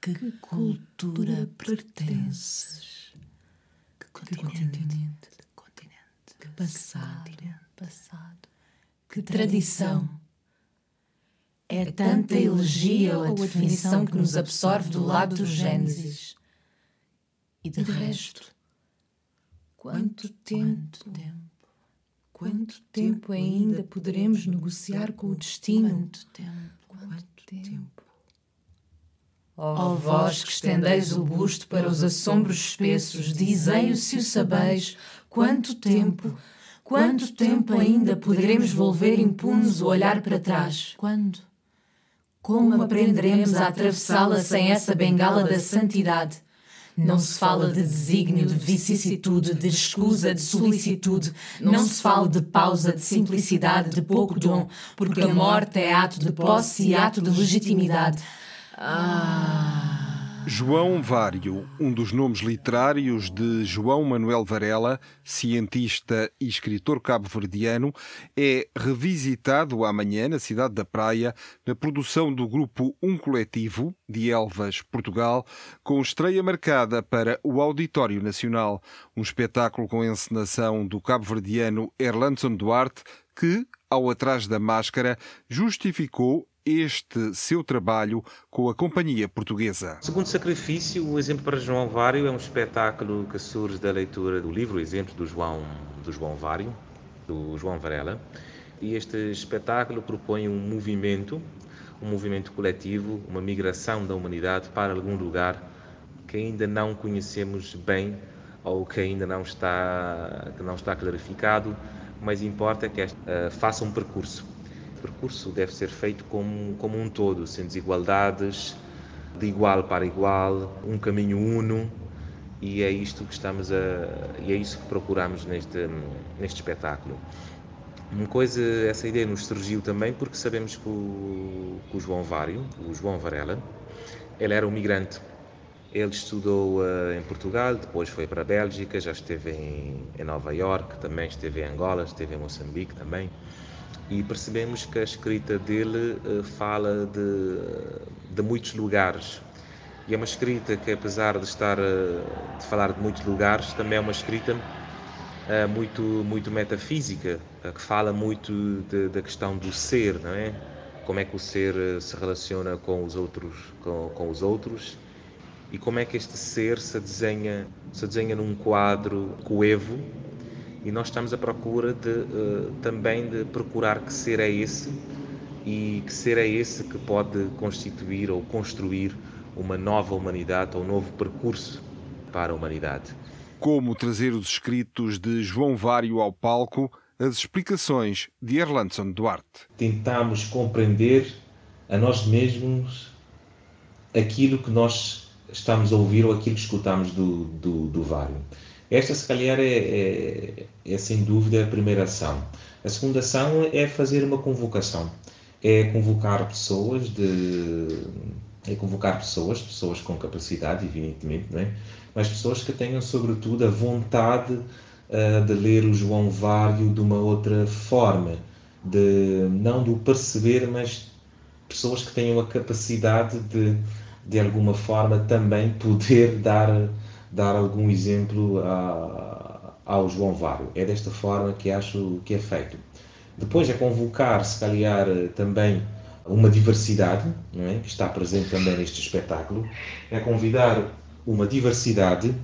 Atrás da máscara. tradição. É tanta elegia ou a definição que nos absorve do lado do Gênesis. E de resto, quanto tempo, quanto tempo ainda poderemos negociar com o destino? Quanto tempo, quanto tempo. Ó oh, vós que estendeis o busto para os assombros espessos, dizei-o se o sabeis, quanto tempo, Quanto tempo ainda poderemos volver impunes o olhar para trás? Quando? Como aprenderemos a atravessá-la sem essa bengala da santidade? Não se fala de desígnio, de vicissitude, de escusa, de solicitude. Não se fala de pausa, de simplicidade, de pouco dom, porque a morte é ato de posse e ato de legitimidade. Ah. João Vário, um dos nomes literários de João Manuel Varela, cientista e escritor cabo-verdiano, é revisitado amanhã na cidade da Praia, na produção do grupo Um Coletivo, de Elvas, Portugal, com estreia marcada para o Auditório Nacional, um espetáculo com encenação do cabo-verdiano Erlandson Duarte, que, ao Atrás da Máscara, justificou este seu trabalho com a Companhia Portuguesa. Segundo Sacrifício, o exemplo para João Vário é um espetáculo que surge da leitura do livro, exemplo do João, do João Vário, do João Varela. E este espetáculo propõe um movimento, um movimento coletivo, uma migração da humanidade para algum lugar que ainda não conhecemos bem ou que ainda não está, que não está clarificado, mas importa que este, uh, faça um percurso percurso deve ser feito como, como um todo, sem desigualdades, de igual para igual, um caminho uno, e é isto que estamos a e é isso que procuramos neste neste espetáculo. Uma coisa, essa ideia nos surgiu também porque sabemos que o, que o João Vário, o João Varela, ele era um migrante. Ele estudou uh, em Portugal, depois foi para a Bélgica, já esteve em, em Nova York, também esteve em Angola, esteve em Moçambique também e percebemos que a escrita dele uh, fala de, de muitos lugares. E é uma escrita que, apesar de estar uh, de falar de muitos lugares, também é uma escrita uh, muito muito metafísica, que fala muito de, da questão do ser, não é? Como é que o ser se relaciona com os outros, com, com os outros e como é que este ser se desenha, se desenha num quadro coevo e nós estamos à procura de uh, também de procurar que ser é esse e que ser é esse que pode constituir ou construir uma nova humanidade ou um novo percurso para a humanidade. Como trazer os escritos de João Vário ao palco, as explicações de Erlandson Duarte. Tentamos compreender a nós mesmos aquilo que nós estamos a ouvir ou aquilo que escutamos do, do, do Vário. Esta, se calhar, é, é, é, sem dúvida a primeira ação. A segunda ação é fazer uma convocação. É convocar pessoas de é convocar pessoas, pessoas com capacidade, evidentemente, não é? mas pessoas que tenham, sobretudo, a vontade uh, de ler o João Vário de uma outra forma, de não do perceber, mas pessoas que tenham a capacidade de, de alguma forma, também poder dar dar algum exemplo a, ao João Vário. É desta forma que acho que é feito. Depois é convocar, se calhar, também uma diversidade, é? que está presente também neste espetáculo, é convidar uma diversidade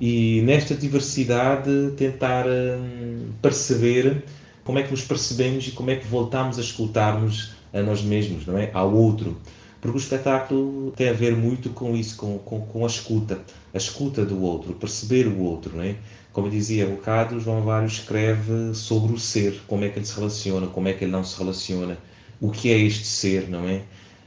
e nesta diversidade tentar hum, perceber como é que nos percebemos e como é que voltamos a escutar-nos a nós mesmos, não é? Ao outro. Porque o espetáculo tem a ver muito com isso, com, com, com a escuta, a escuta do outro, perceber o outro, não é? Como eu dizia um bocado, João Vário escreve sobre o ser, como é que ele se relaciona, como é que ele não se relaciona, o que é este ser, não é?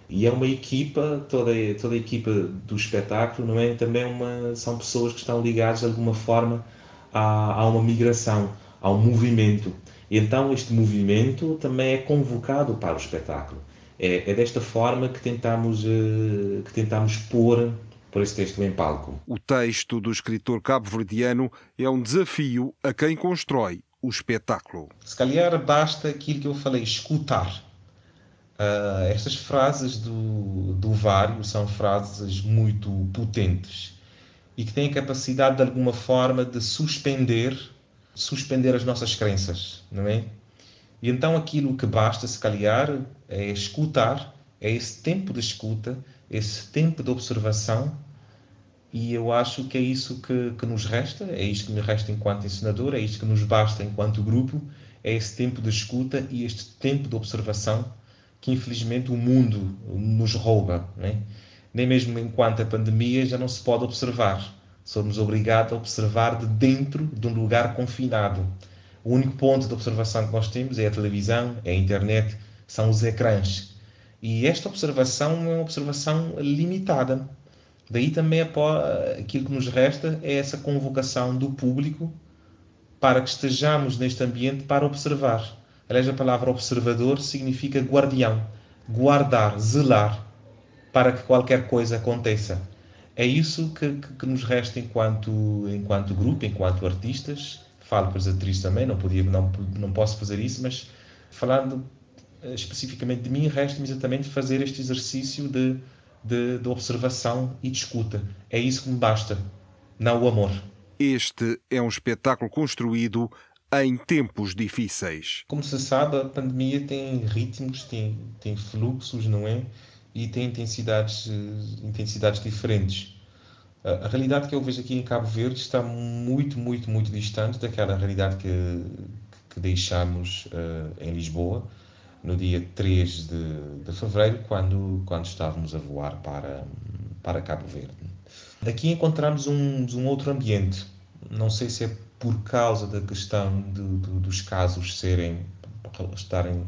E é uma equipa, toda, toda a equipa do espetáculo, não é? Também uma, são pessoas que estão ligadas de alguma forma a, a uma migração, a um movimento. E então este movimento também é convocado para o espetáculo. É, é desta forma que tentamos, uh, que tentamos pôr, pôr esse texto em palco. O texto do escritor cabo-verdiano é um desafio a quem constrói o espetáculo. Se calhar basta aquilo que eu falei, escutar. Uh, estas frases do, do Vário são frases muito potentes e que têm a capacidade de alguma forma de suspender suspender as nossas crenças, não é? E então aquilo que basta, se calhar, é escutar, é esse tempo de escuta, esse tempo de observação, e eu acho que é isso que, que nos resta, é isto que me resta enquanto ensinador, é isto que nos basta enquanto grupo, é esse tempo de escuta e este tempo de observação que infelizmente o mundo nos rouba, não é? Nem mesmo enquanto a pandemia já não se pode observar somos obrigados a observar de dentro de um lugar confinado. O único ponto de observação que nós temos é a televisão, é a internet, são os ecrãs. E esta observação é uma observação limitada. Daí também aquilo que nos resta é essa convocação do público para que estejamos neste ambiente para observar. Aliás, a palavra observador significa guardião, guardar, zelar, para que qualquer coisa aconteça é isso que, que, que, nos resta enquanto, enquanto grupo, enquanto artistas. Falo para as atrizes também, não, podia, não, não posso fazer isso, mas falando eh, especificamente de mim, resta-me exatamente fazer este exercício de, de, de observação e de escuta. É isso que me basta, não o amor. Este é um espetáculo construído em tempos difíceis. Como se sabe, a pandemia tem ritmos, tem, tem fluxos, não é? e tem intensidades, eh, intensidades diferentes. A realidade que eu vejo aqui em Cabo Verde está muito, muito, muito distante daquela realidade que, que deixamos uh, em Lisboa no dia 3 de, de fevereiro, quando, quando estávamos a voar para, para Cabo Verde. Aqui encontramos um, um outro ambiente. Não sei se é por causa da questão de, de, dos casos serem estarem uh,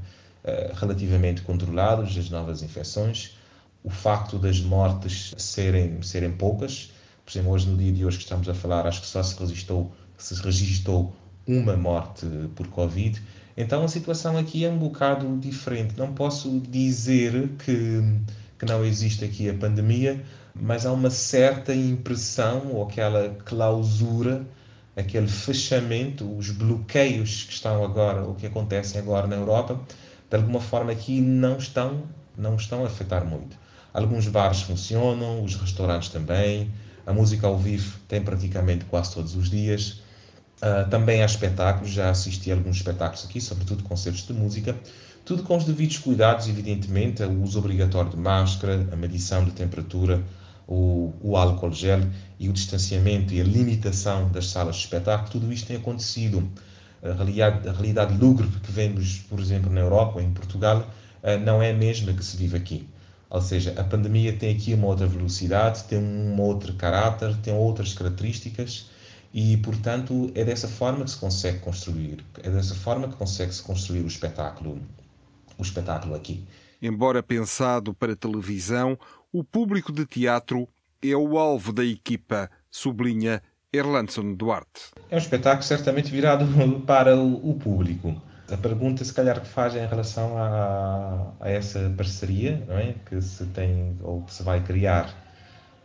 relativamente controlados, as novas infecções, o facto das mortes serem, serem poucas. Por exemplo, hoje, no dia de hoje que estamos a falar, acho que só se registrou, se registrou uma morte por Covid. Então a situação aqui é um bocado diferente. Não posso dizer que, que não existe aqui a pandemia, mas há uma certa impressão ou aquela clausura, aquele fechamento, os bloqueios que estão agora, o que acontecem agora na Europa, de alguma forma aqui não estão, não estão a afetar muito. Alguns bares funcionam, os restaurantes também, a música ao vivo tem praticamente quase todos os dias. Uh, também há espetáculos, já assisti a alguns espetáculos aqui, sobretudo concertos de música. Tudo com os devidos cuidados, evidentemente, o uso obrigatório de máscara, a medição de temperatura, o, o álcool gel e o distanciamento e a limitação das salas de espetáculo, tudo isto tem acontecido. A realidade, a realidade lúgubre que vemos, por exemplo, na Europa ou em Portugal, uh, não é a mesma que se vive aqui. Ou seja, a pandemia tem aqui uma outra velocidade, tem um outro caráter, tem outras características e, portanto, é dessa forma que se consegue construir, é dessa forma que consegue-se construir o espetáculo, o espetáculo aqui. Embora pensado para televisão, o público de teatro é o alvo da equipa, sublinha Erlandson Duarte. É um espetáculo certamente virado para o público a pergunta, se calhar, que faz em relação a, a, essa parceria é? que se tem ou que se vai criar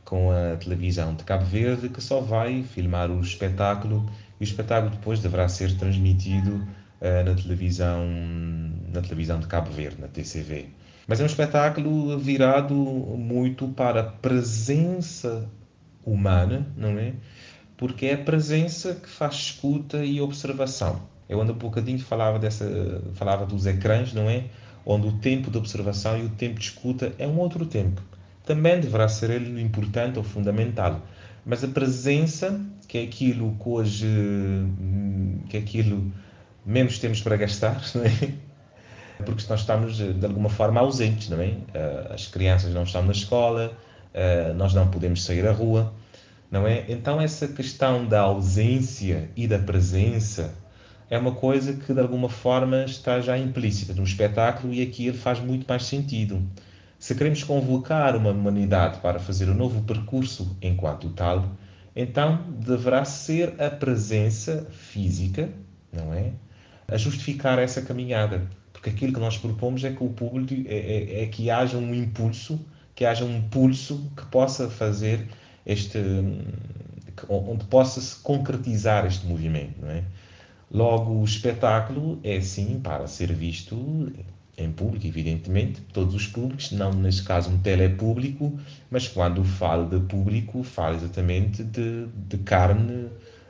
com a televisão de Cabo Verde, que só vai filmar o espetáculo e o espetáculo depois deverá ser transmitido uh, na televisão na televisão de Cabo Verde, na TCV. Mas é um espetáculo virado muito para a presença humana, não é? Porque é a presença que faz escuta e observação eu ando um bocadinho falava dessa falava dos ecrãs, não é? Onde o tempo de observação e o tempo de escuta é um outro tempo. Também deverá ser ele importante ou fundamental, mas a presença, que é aquilo que hoje que é aquilo menos temos para gastar, não é? porque nós estamos de alguma forma ausentes, não é? As crianças não estão na escola, nós não podemos sair à rua, não é? Então essa questão da ausência e da presença é uma coisa que de alguma forma está já implícita no espetáculo e aqui ele faz muito mais sentido. Se queremos convocar uma humanidade para fazer um novo percurso enquanto tal, então deverá ser a presença física, não é? A justificar essa caminhada. Porque aquilo que nós propomos é que o público é, é, é que haja um impulso, que haja um pulso que possa fazer este onde possa se concretizar este movimento, não é? Logo, o espetáculo é sim para ser visto em público, evidentemente, todos os públicos, não neste caso um telepúblico, mas quando falo de público, falo exatamente de, de carne,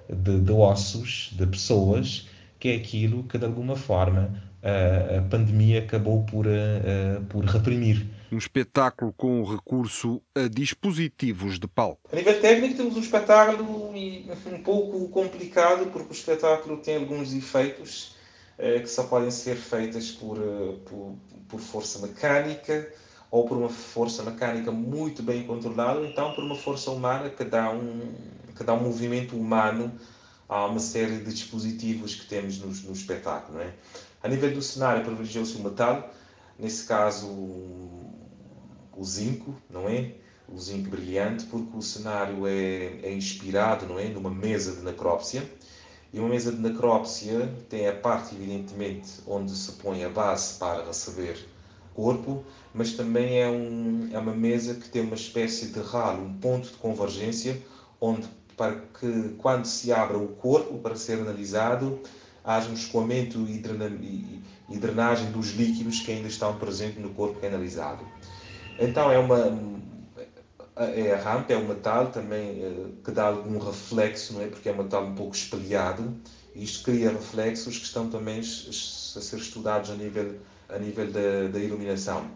de, de ossos, de pessoas, que é aquilo que de alguma forma a, a pandemia acabou por, a, por reprimir. Um espetáculo com recurso a dispositivos de palco. A nível técnico, temos um espetáculo um pouco complicado, porque o espetáculo tem alguns efeitos eh, que só podem ser feitas por, eh, por, por força mecânica ou por uma força mecânica muito bem controlada, ou então por uma força humana que dá um, que dá um movimento humano a uma série de dispositivos que temos no, no espetáculo. Não é? A nível do cenário, privilegiou-se o metal, nesse caso o zinco, não é? O zinco brilhante, porque o cenário é, é inspirado, não é? Numa mesa de necrópsia e uma mesa de necrópsia tem a parte, evidentemente, onde se põe a base para receber corpo, mas também é, um, é uma mesa que tem uma espécie de ralo, um ponto de convergência, onde para que quando se abra o corpo para ser analisado, haja um escoamento e, drenagem dos líquidos que ainda estão presentes no corpo que é analisado. Então é uma, é a rampa, é o metal também eh, que dá algum reflexo, não é? Porque é um metal um pouco espelhado e isto cria reflexos que estão também a ser estudados a nível, a nível da, da iluminação.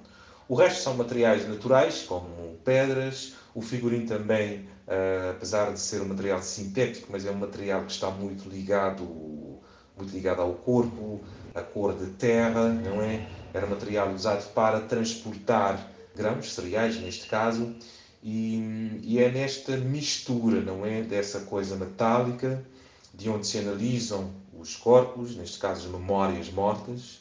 O resto são materiais naturais, como pedras, o figurino também, uh, apesar de ser um material sintético, mas é um material que está muito ligado, muito ligado ao corpo, a cor de terra, não é? Era material usado para transportar grãos, cereais neste caso, e, e, é nesta mistura, não é? Dessa coisa metálica, de onde se analisam os corpos, neste caso as memórias mortas,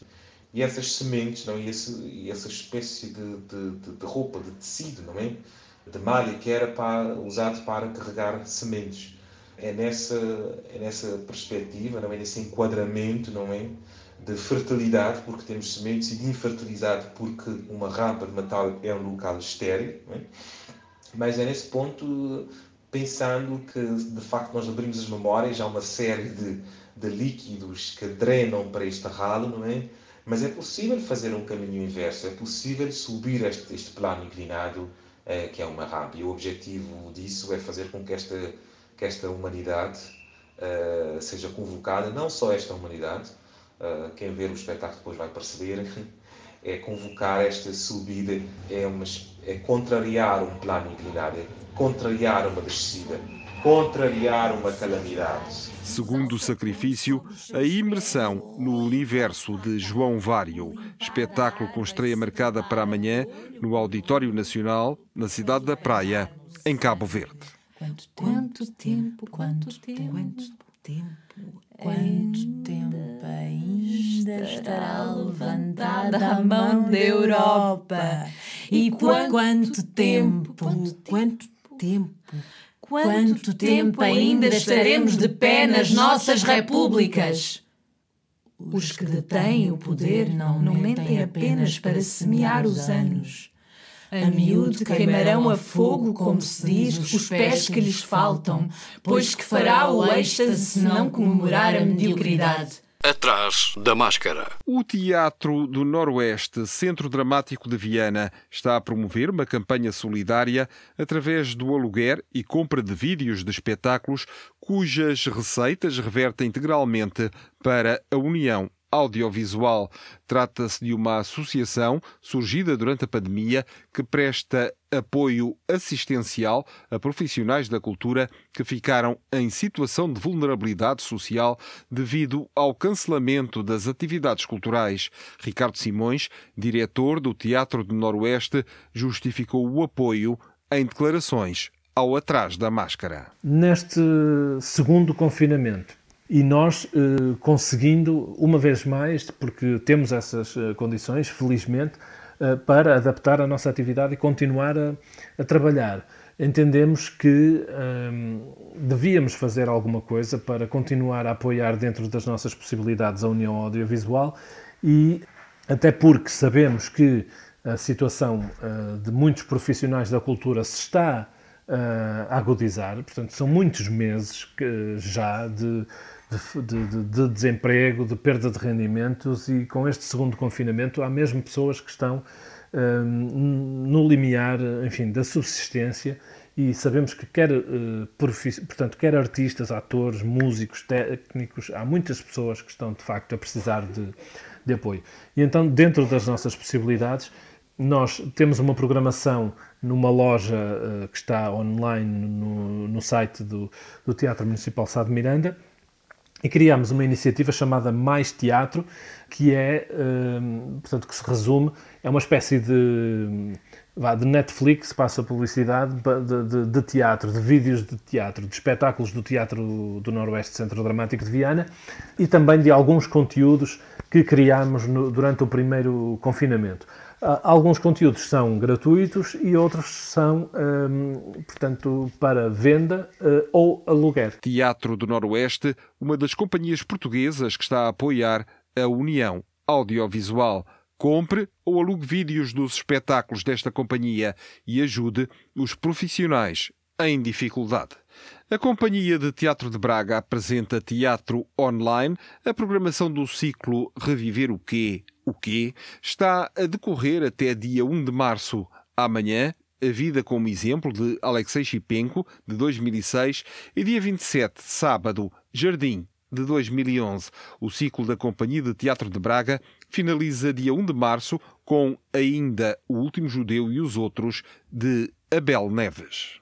e essas sementes, não? e, esse, e essa espécie de, de, de, roupa, de tecido, não é? De malha que era para, usado para carregar sementes. É nessa, é nessa perspectiva, não é? nesse enquadramento, não é? De fertilidade, porque temos sementes, e de infertilidade, porque uma rampa de metal é um local estéril, é? mas é nesse ponto, pensando que de facto nós abrimos as memórias, há uma série de, de líquidos que drenam para este ralo, não é? Mas é possível fazer um caminho inverso, é possível subir este, este plano inclinado, eh, que é uma rampa. E o objetivo disso é fazer com que esta, que esta humanidade eh, seja convocada, não só esta humanidade, quem ver o espetáculo depois vai perceber, é convocar esta subida, é, uma, é contrariar um plano inclinado, é contrariar uma descida, contrariar uma calamidade. Segundo o sacrifício, a imersão no universo de João Vário, espetáculo com estreia marcada para amanhã no Auditório Nacional, na cidade da Praia, em Cabo Verde. Quanto tempo, quanto tempo, quanto tempo, quanto tempo ainda estará levantada a mão da Europa? E quanto tempo, quanto tempo, quanto tempo ainda estaremos de pé nas nossas repúblicas? Os que detêm o poder não, não mentem apenas para semear os anos a miúdo queimarão a fogo, como se diz, os pés que lhes faltam, pois que fará o êxtase se não comemorar a mediocridade. Atrás da máscara. O Teatro do Noroeste, Centro Dramático de Viana, está a promover uma campanha solidária através do aluguer e compra de vídeos de espetáculos cujas receitas revertem integralmente para a União audiovisual. Trata-se de uma associação surgida durante a pandemia que presta apoio assistencial a profissionais da cultura que ficaram em situação de vulnerabilidade social devido ao cancelamento das atividades culturais. Ricardo Simões, diretor do Teatro do Noroeste, justificou o apoio em declarações ao Atrás da Máscara. Neste segundo confinamento, e nós eh, conseguindo, uma vez mais, porque temos essas eh, condições, felizmente, eh, para adaptar a nossa atividade e continuar a, a trabalhar. Entendemos que ehm, devíamos fazer alguma coisa para continuar a apoiar dentro das nossas possibilidades a União Audiovisual e até porque sabemos que a situação de muitos profissionais da cultura se está a agudizar, portanto, são muitos meses que, já de de, de, de, desemprego, de perda de rendimentos e com este segundo confinamento há mesmo pessoas que estão um, no limiar, enfim, da subsistência e sabemos que quer, uh, portanto, quer artistas, atores, músicos, técnicos, há muitas pessoas que estão de facto a precisar de, de apoio. E então, dentro das nossas possibilidades, nós temos uma programação numa loja uh, que está online no, no site do, do Teatro Municipal Sá de Miranda, e criámos uma iniciativa chamada Mais Teatro, que é, hum, portanto, que se resume, é uma espécie de, de Netflix, passa publicidade, de, de, de, teatro, de vídeos de teatro, de espetáculos do Teatro do Noroeste Centro Dramático de Viana e também de alguns conteúdos que criámos no, durante o primeiro confinamento. Ah, alguns conteúdos são gratuitos e outros são, hum, portanto, para venda uh, ou aluguer. Teatro do Noroeste, uma das companhias portuguesas que está a apoiar a União Audiovisual. Compre ou alugue vídeos dos espetáculos desta companhia e ajude os profissionais em dificuldade. A Companhia de Teatro de Braga apresenta teatro online. A programação do ciclo Reviver o Quê? O Quê? está a decorrer até dia 1 de março. Amanhã, a Vida como Exemplo, de Alexei Chipenko, de 2006, e dia 27, sábado, Jardim, de 2011. O ciclo da Companhia de Teatro de Braga finaliza dia 1 de março com ainda O Último Judeu e os Outros, de Abel Neves.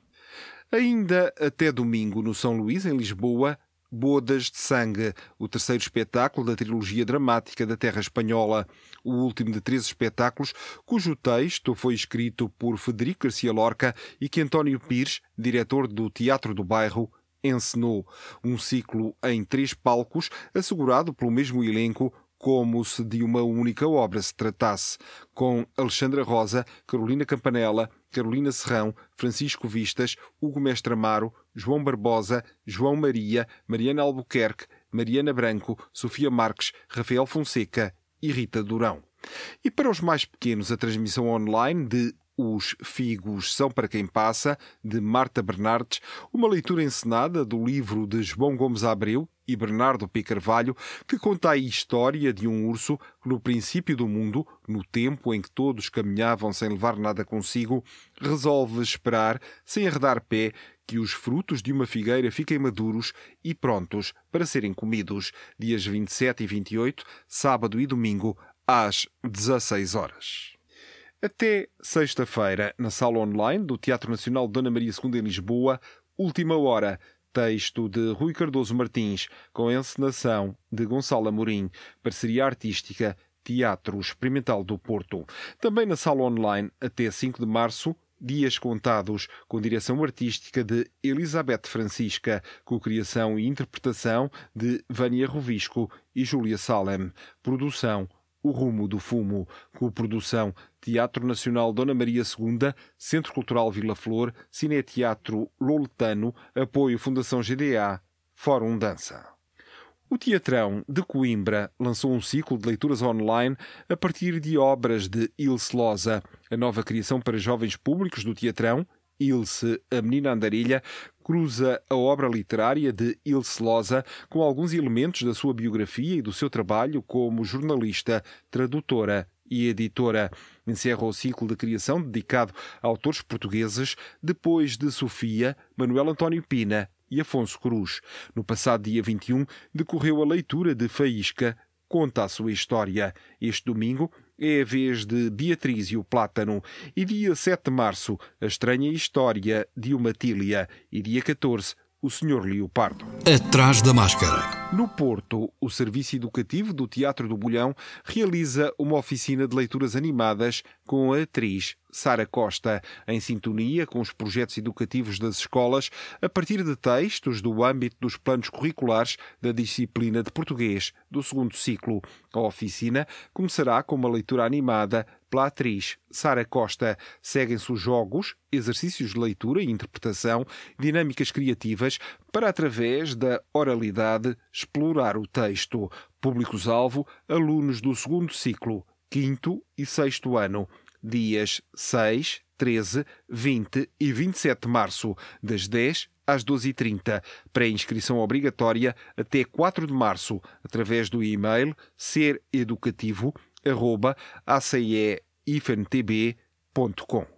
Ainda até domingo, no São Luís, em Lisboa, Bodas de Sangue, o terceiro espetáculo da trilogia dramática da Terra Espanhola, o último de três espetáculos, cujo texto foi escrito por Federico Garcia Lorca e que António Pires, diretor do Teatro do Bairro, encenou. Um ciclo em três palcos, assegurado pelo mesmo elenco, como se de uma única obra se tratasse, com Alexandra Rosa, Carolina Campanella, Carolina Serrão, Francisco Vistas, Hugo Mestre Amaro, João Barbosa, João Maria, Mariana Albuquerque, Mariana Branco, Sofia Marques, Rafael Fonseca e Rita Durão. E para os mais pequenos, a transmissão online de os Figos São para Quem Passa, de Marta Bernardes, uma leitura encenada do livro de João Gomes Abreu e Bernardo P. Carvalho, que conta a história de um urso que, no princípio do mundo, no tempo em que todos caminhavam sem levar nada consigo, resolve esperar, sem arredar pé, que os frutos de uma figueira fiquem maduros e prontos para serem comidos, dias 27 e 28, sábado e domingo, às 16 horas. Até sexta-feira, na sala online do Teatro Nacional Dona Maria II em Lisboa, Última Hora, texto de Rui Cardoso Martins, com encenação de Gonçalo Amorim, parceria artística Teatro Experimental do Porto. Também na sala online, até 5 de março, Dias Contados, com direção artística de Elizabeth Francisca, com criação e interpretação de Vânia Rovisco e Júlia Salem. Produção o Rumo do Fumo, com produção Teatro Nacional Dona Maria II, Centro Cultural Vila Flor, Cineteatro Loletano, apoio Fundação GDA, Fórum Dança. O Teatrão de Coimbra lançou um ciclo de leituras online a partir de obras de Ilse Loza, a nova criação para jovens públicos do Teatrão, Ilse, a Menina Andarilha, cruza a obra literária de Ilse Loza com alguns elementos da sua biografia e do seu trabalho como jornalista, tradutora e editora. Encerra o ciclo de criação dedicado a autores portugueses depois de Sofia, Manuel António Pina e Afonso Cruz. No passado dia 21 decorreu a leitura de Faísca conta a sua história. Este domingo é a vez de Beatriz e o Plátano. E dia 7 de março, a estranha história de uma tília. E dia 14, o Senhor Leopardo. Atrás da máscara. No Porto, o Serviço Educativo do Teatro do Bolhão realiza uma oficina de leituras animadas com a atriz Sara Costa, em sintonia com os projetos educativos das escolas, a partir de textos do âmbito dos planos curriculares da disciplina de português do segundo ciclo. A oficina começará com uma leitura animada pela atriz Sara Costa. Seguem-se os jogos, exercícios de leitura e interpretação, dinâmicas criativas para, através da oralidade, explorar o texto. Públicos-alvo, alunos do segundo ciclo, quinto e sexto ano dias 6, 13, 20 e 27 de março, das 10 às 12h30. Pré-inscrição obrigatória até 4 de março, através do e-mail sereducativo.acieifntb.com.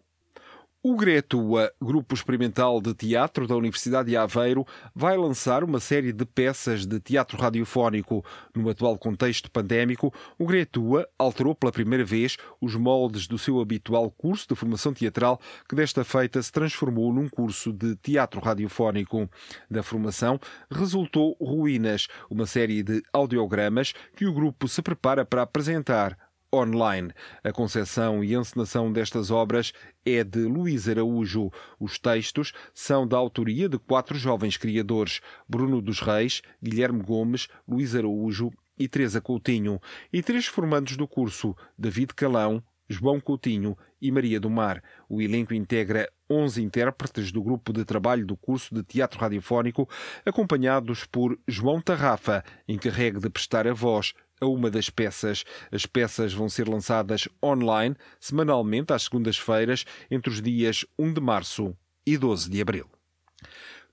O Gretua, grupo experimental de teatro da Universidade de Aveiro, vai lançar uma série de peças de teatro radiofónico. No atual contexto pandémico, o Gretua alterou pela primeira vez os moldes do seu habitual curso de formação teatral, que desta feita se transformou num curso de teatro radiofónico. Da formação resultou Ruínas, uma série de audiogramas que o grupo se prepara para apresentar online. A concepção e encenação destas obras é de Luís Araújo. Os textos são da autoria de quatro jovens criadores: Bruno dos Reis, Guilherme Gomes, Luís Araújo e Teresa Coutinho, e três formandos do curso: David Calão, João Coutinho e Maria do Mar. O elenco integra 11 intérpretes do grupo de trabalho do curso de teatro radiofónico, acompanhados por João Tarrafa, encarregue de prestar a voz a uma das peças. As peças vão ser lançadas online, semanalmente, às segundas-feiras, entre os dias 1 de março e 12 de abril.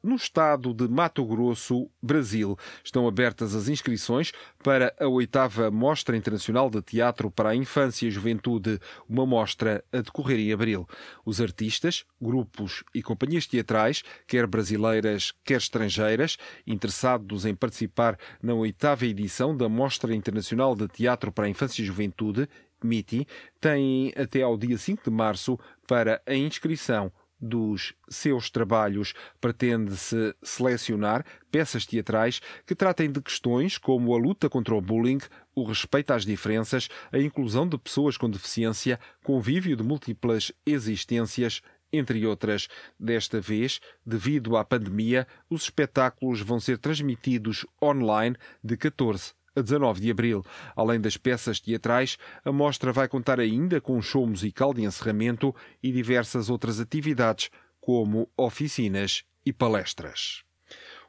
No estado de Mato Grosso, Brasil, estão abertas as inscrições para a oitava Mostra Internacional de Teatro para a Infância e Juventude, uma mostra a decorrer em abril. Os artistas, grupos e companhias teatrais, quer brasileiras, quer estrangeiras, interessados em participar na oitava edição da Mostra Internacional de Teatro para a Infância e Juventude, MITI, têm até ao dia 5 de março para a inscrição dos seus trabalhos pretende-se selecionar peças teatrais que tratem de questões como a luta contra o bullying, o respeito às diferenças, a inclusão de pessoas com deficiência, convívio de múltiplas existências, entre outras. Desta vez, devido à pandemia, os espetáculos vão ser transmitidos online de 14 a 19 de abril. Além das peças teatrais, a mostra vai contar ainda com um show musical de encerramento e diversas outras atividades, como oficinas e palestras.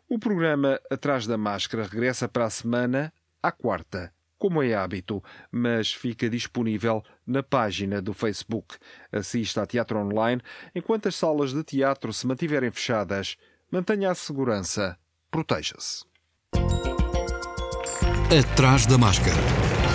O programa Atrás da Máscara regressa para a semana, à quarta, como é hábito, mas fica disponível na página do Facebook. Assista a teatro online enquanto as salas de teatro se mantiverem fechadas. Mantenha a segurança. Proteja-se. Atrás da Máscara.